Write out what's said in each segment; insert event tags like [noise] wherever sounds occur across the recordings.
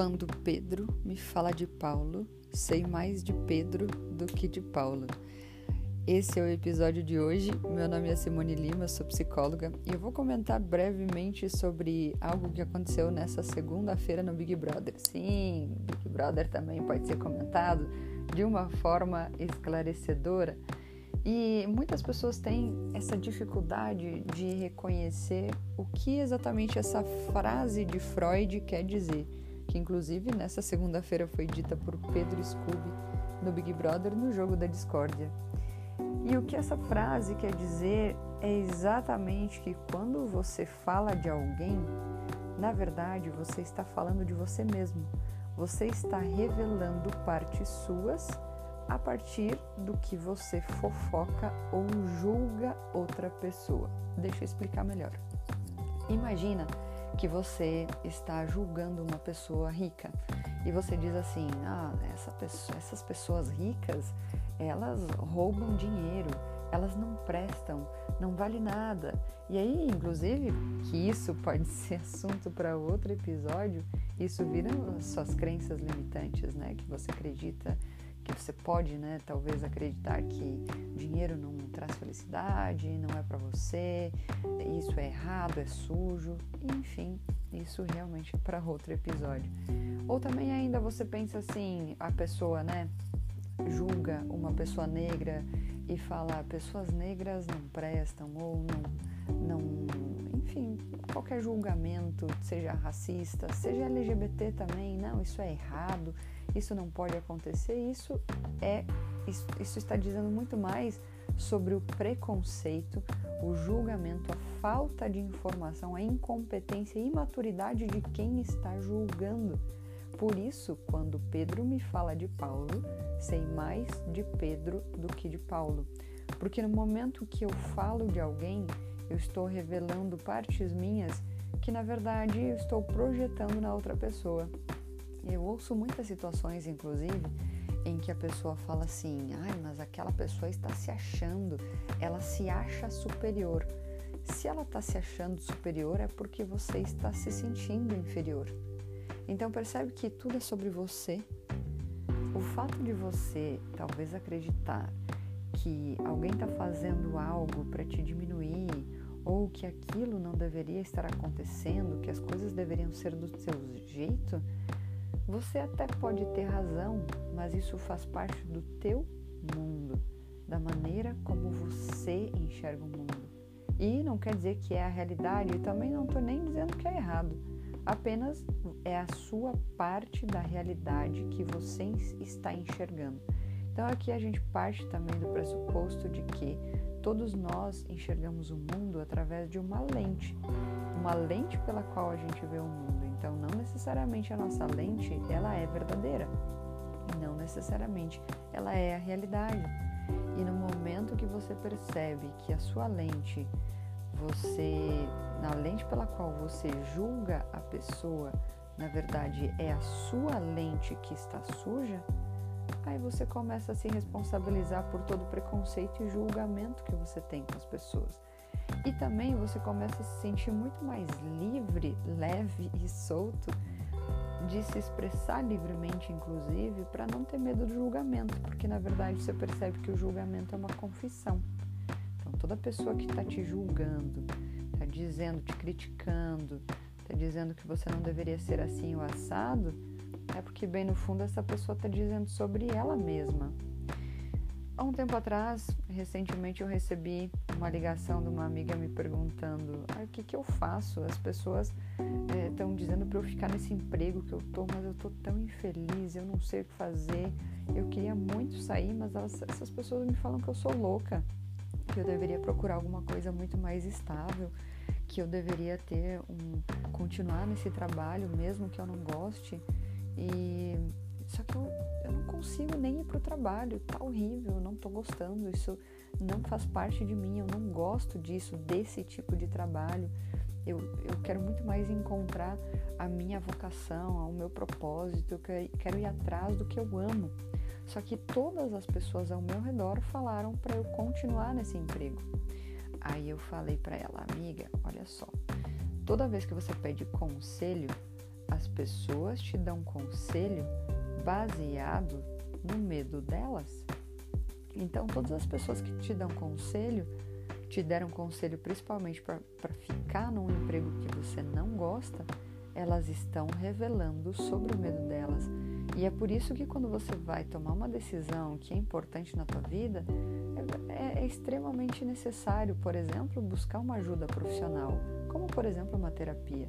Quando Pedro me fala de Paulo, sei mais de Pedro do que de Paulo. Esse é o episódio de hoje. Meu nome é Simone Lima, sou psicóloga e eu vou comentar brevemente sobre algo que aconteceu nessa segunda-feira no Big Brother. Sim, Big Brother também pode ser comentado de uma forma esclarecedora. E muitas pessoas têm essa dificuldade de reconhecer o que exatamente essa frase de Freud quer dizer que inclusive nessa segunda-feira foi dita por Pedro Scooby no Big Brother no jogo da discórdia. E o que essa frase quer dizer é exatamente que quando você fala de alguém, na verdade você está falando de você mesmo. Você está revelando partes suas a partir do que você fofoca ou julga outra pessoa. Deixa eu explicar melhor. Imagina que você está julgando uma pessoa rica e você diz assim: ah, essa pessoa, essas pessoas ricas elas roubam dinheiro, elas não prestam, não vale nada. E aí, inclusive, que isso [laughs] pode ser assunto para outro episódio, isso vira suas crenças limitantes, né? Que você acredita que você pode, né, talvez acreditar que dinheiro não traz felicidade, não é para você, isso é errado, é sujo, enfim, isso realmente é para outro episódio. Ou também ainda você pensa assim, a pessoa, né, julga uma pessoa negra e fala pessoas negras não prestam ou não, não, enfim, qualquer julgamento, seja racista, seja LGBT também, não, isso é errado isso não pode acontecer, isso é isso, isso está dizendo muito mais sobre o preconceito, o julgamento, a falta de informação, a incompetência e imaturidade de quem está julgando. Por isso, quando Pedro me fala de Paulo, sei mais de Pedro do que de Paulo. Porque no momento que eu falo de alguém, eu estou revelando partes minhas que na verdade eu estou projetando na outra pessoa. Eu ouço muitas situações, inclusive, em que a pessoa fala assim: ai, mas aquela pessoa está se achando, ela se acha superior. Se ela está se achando superior, é porque você está se sentindo inferior. Então, percebe que tudo é sobre você. O fato de você talvez acreditar que alguém está fazendo algo para te diminuir, ou que aquilo não deveria estar acontecendo, que as coisas deveriam ser do seu jeito, você até pode ter razão, mas isso faz parte do teu mundo, da maneira como você enxerga o mundo. E não quer dizer que é a realidade, e também não estou nem dizendo que é errado. Apenas é a sua parte da realidade que você está enxergando. Então aqui a gente parte também do pressuposto de que todos nós enxergamos o mundo através de uma lente, uma lente pela qual a gente vê o mundo. Então, não necessariamente a nossa lente ela é verdadeira e não necessariamente ela é a realidade. E no momento que você percebe que a sua lente, você, na lente pela qual você julga a pessoa, na verdade é a sua lente que está suja, aí você começa a se responsabilizar por todo o preconceito e julgamento que você tem com as pessoas. E também você começa a se sentir muito mais livre, leve e solto de se expressar livremente, inclusive, para não ter medo do julgamento, porque na verdade você percebe que o julgamento é uma confissão. Então, toda pessoa que está te julgando, está dizendo, te criticando, está dizendo que você não deveria ser assim ou assado, é porque, bem no fundo, essa pessoa está dizendo sobre ela mesma. Há um tempo atrás, recentemente, eu recebi uma ligação de uma amiga me perguntando ah, o que, que eu faço. As pessoas estão é, dizendo para eu ficar nesse emprego que eu tô, mas eu tô tão infeliz, eu não sei o que fazer. Eu queria muito sair, mas elas, essas pessoas me falam que eu sou louca, que eu deveria procurar alguma coisa muito mais estável, que eu deveria ter um continuar nesse trabalho mesmo que eu não goste. E só que eu, eu não consigo nem ir pro trabalho, tá horrível, eu não tô gostando, isso não faz parte de mim, eu não gosto disso, desse tipo de trabalho. Eu, eu quero muito mais encontrar a minha vocação, o meu propósito, eu quero ir atrás do que eu amo. Só que todas as pessoas ao meu redor falaram para eu continuar nesse emprego. Aí eu falei para ela, amiga, olha só, toda vez que você pede conselho, as pessoas te dão conselho baseado no medo delas. Então, todas as pessoas que te dão conselho, te deram conselho principalmente para ficar num emprego que você não gosta, elas estão revelando sobre o medo delas. E é por isso que quando você vai tomar uma decisão que é importante na tua vida, é, é, extremamente necessário, por exemplo, buscar uma ajuda profissional, como por exemplo uma terapia.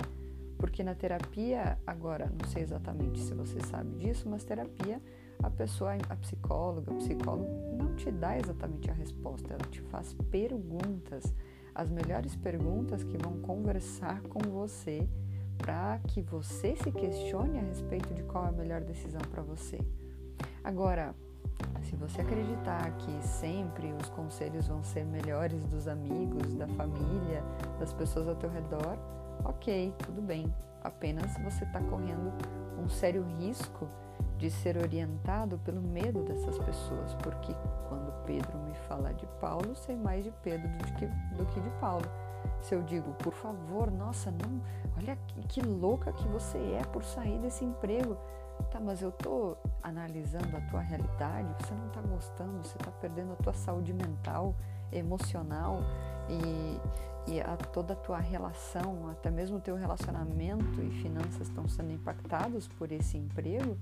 Porque na terapia, agora, não sei exatamente se você sabe disso, mas terapia, a pessoa, a psicóloga, o psicólogo não te dá exatamente a resposta, ela te faz perguntas, as melhores perguntas que vão conversar com você para que você se questione a respeito de qual é a melhor decisão para você. Agora, se você acreditar que sempre os conselhos vão ser melhores dos amigos, da família, das pessoas ao teu redor, ok, tudo bem. Apenas você está correndo um sério risco de ser orientado pelo medo dessas pessoas, porque quando Pedro me fala de Paulo, sei mais de Pedro do que, do que de Paulo. Se eu digo, por favor, nossa, não, olha que, que louca que você é por sair desse emprego. Tá, mas eu tô analisando a tua realidade, você não tá gostando, você tá perdendo a tua saúde mental, emocional e, e a, toda a tua relação, até mesmo o teu relacionamento e finanças estão sendo impactados por esse emprego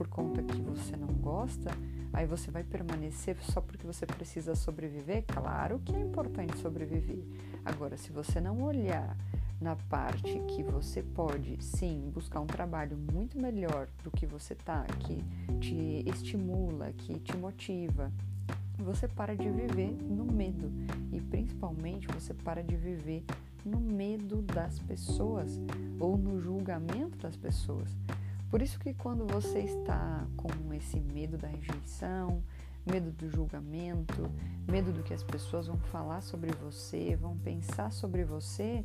por conta que você não gosta, aí você vai permanecer só porque você precisa sobreviver? Claro que é importante sobreviver. Agora, se você não olhar na parte que você pode, sim, buscar um trabalho muito melhor do que você tá, que te estimula, que te motiva, você para de viver no medo e principalmente você para de viver no medo das pessoas ou no julgamento das pessoas. Por isso que quando você está com esse medo da rejeição, medo do julgamento, medo do que as pessoas vão falar sobre você, vão pensar sobre você,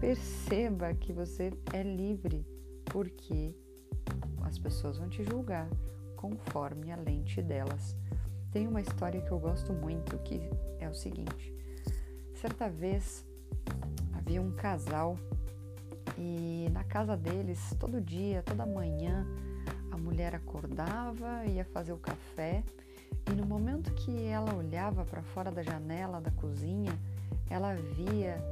perceba que você é livre, porque as pessoas vão te julgar conforme a lente delas. Tem uma história que eu gosto muito que é o seguinte: certa vez havia um casal e na casa deles, todo dia, toda manhã, a mulher acordava, ia fazer o café e no momento que ela olhava para fora da janela da cozinha, ela via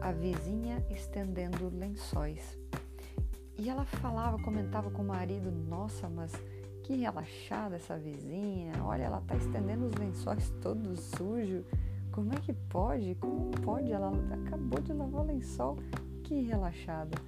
a vizinha estendendo lençóis. E ela falava, comentava com o marido: Nossa, mas que relaxada essa vizinha, olha, ela está estendendo os lençóis todos sujos. Como é que pode? Como pode? Ela acabou de lavar o lençol que relaxada.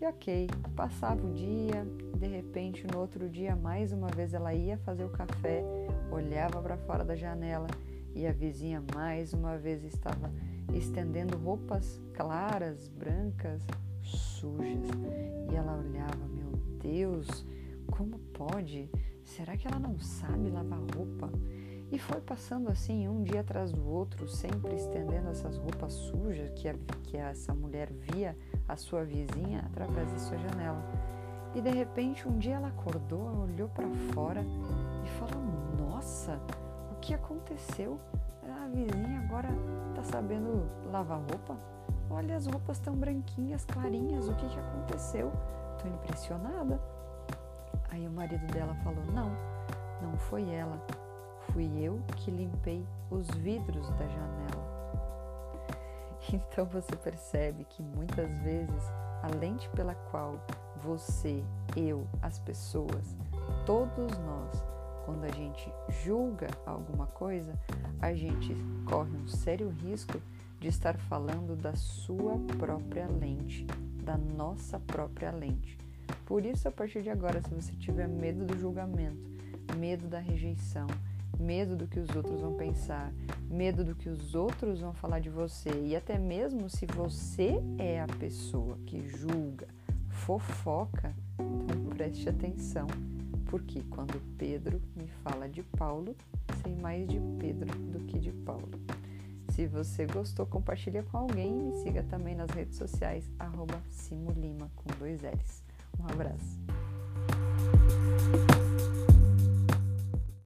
E ok, passava o dia, de repente no outro dia, mais uma vez ela ia fazer o café, olhava para fora da janela e a vizinha mais uma vez estava estendendo roupas claras, brancas, sujas. E ela olhava, meu Deus, como pode? Será que ela não sabe lavar roupa? E foi passando assim, um dia atrás do outro, sempre estendendo essas roupas sujas que, a, que essa mulher via a sua vizinha através da sua janela. E de repente, um dia ela acordou, olhou para fora e falou: Nossa, o que aconteceu? A vizinha agora está sabendo lavar roupa? Olha, as roupas tão branquinhas, clarinhas, o que, que aconteceu? Estou impressionada. Aí o marido dela falou: Não, não foi ela fui eu que limpei os vidros da janela. [laughs] Então você percebe que muitas vezes a lente pela qual você, eu, as pessoas, todos nós, quando a gente julga alguma coisa, a gente corre um sério risco de estar falando da sua própria lente, da nossa própria lente. Por isso, a partir de agora, se você tiver medo do julgamento, medo da rejeição, medo do que os outros vão pensar, medo do que os outros vão falar de você e até mesmo se você é a pessoa que julga, fofoca, então preste atenção, porque quando Pedro me fala de Paulo, sei mais de Pedro do que de Paulo. Se você gostou, compartilha com alguém e me siga também nas redes sociais, arroba Simulima com dois L's. Um abraço.